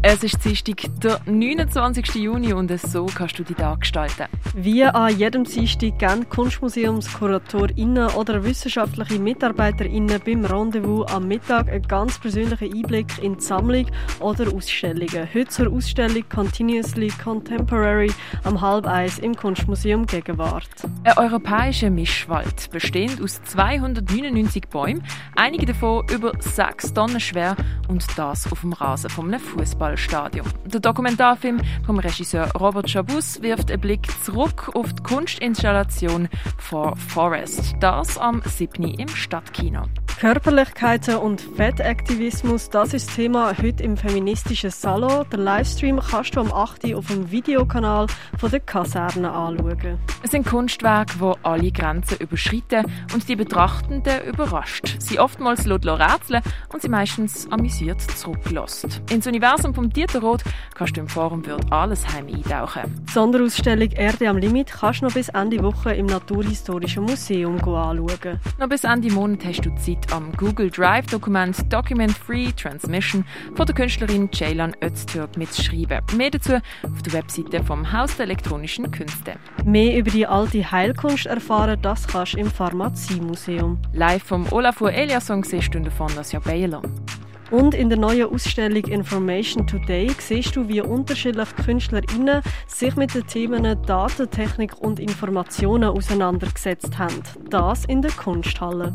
Es ist Dienstag, der 29. Juni und so kannst du die Tag gestalten. Wie an jedem Dienstag geben KunstmuseumsKuratorinnen oder wissenschaftliche MitarbeiterInnen beim Rendezvous am Mittag einen ganz persönlichen Einblick in die Sammlung oder Ausstellungen. Heute zur Ausstellung Continuously Contemporary am halb eins im Kunstmuseum Gegenwart. Ein europäischer Mischwald, bestehend aus 299 Bäumen, einige davon über 6 Tonnen schwer und das auf dem Rasen von einem Fußball. Fußballstadion. Der Dokumentarfilm vom Regisseur Robert Chabus wirft einen Blick zurück auf die Kunstinstallation For Forest. Das am 7. im Stadtkino. Körperlichkeiten und Fettaktivismus, das ist das Thema heute im feministischen Salon. Den Livestream kannst du am 8. auf dem Videokanal von der Kaserne anschauen. Es sind Kunstwerke, die alle Grenzen überschreiten und die Betrachtenden überrascht. Sie oftmals rätseln und sie meistens amüsiert zurücklässt. Ins Universum vom Dieter Roth kannst du im Forum Würd Allesheim eintauchen. Die Sonderausstellung Erde am Limit kannst du noch bis Ende Woche im Naturhistorischen Museum anschauen. Noch bis Ende Monat hast du Zeit am Google Drive-Dokument Document Free Transmission von der Künstlerin Ceylan Öztürk mitzuschreiben. Mehr dazu auf der Webseite vom Haus der elektronischen Künste. Mehr über die alte Heilkunst erfahren, das kannst du im Pharmaziemuseum. Live vom Olafur Eliasson siehst du davon das Jahr Bayerland. Und in der neuen Ausstellung Information Today siehst du, wie unterschiedliche KünstlerInnen sich mit den Themen Datentechnik und Informationen auseinandergesetzt haben. Das in der Kunsthalle.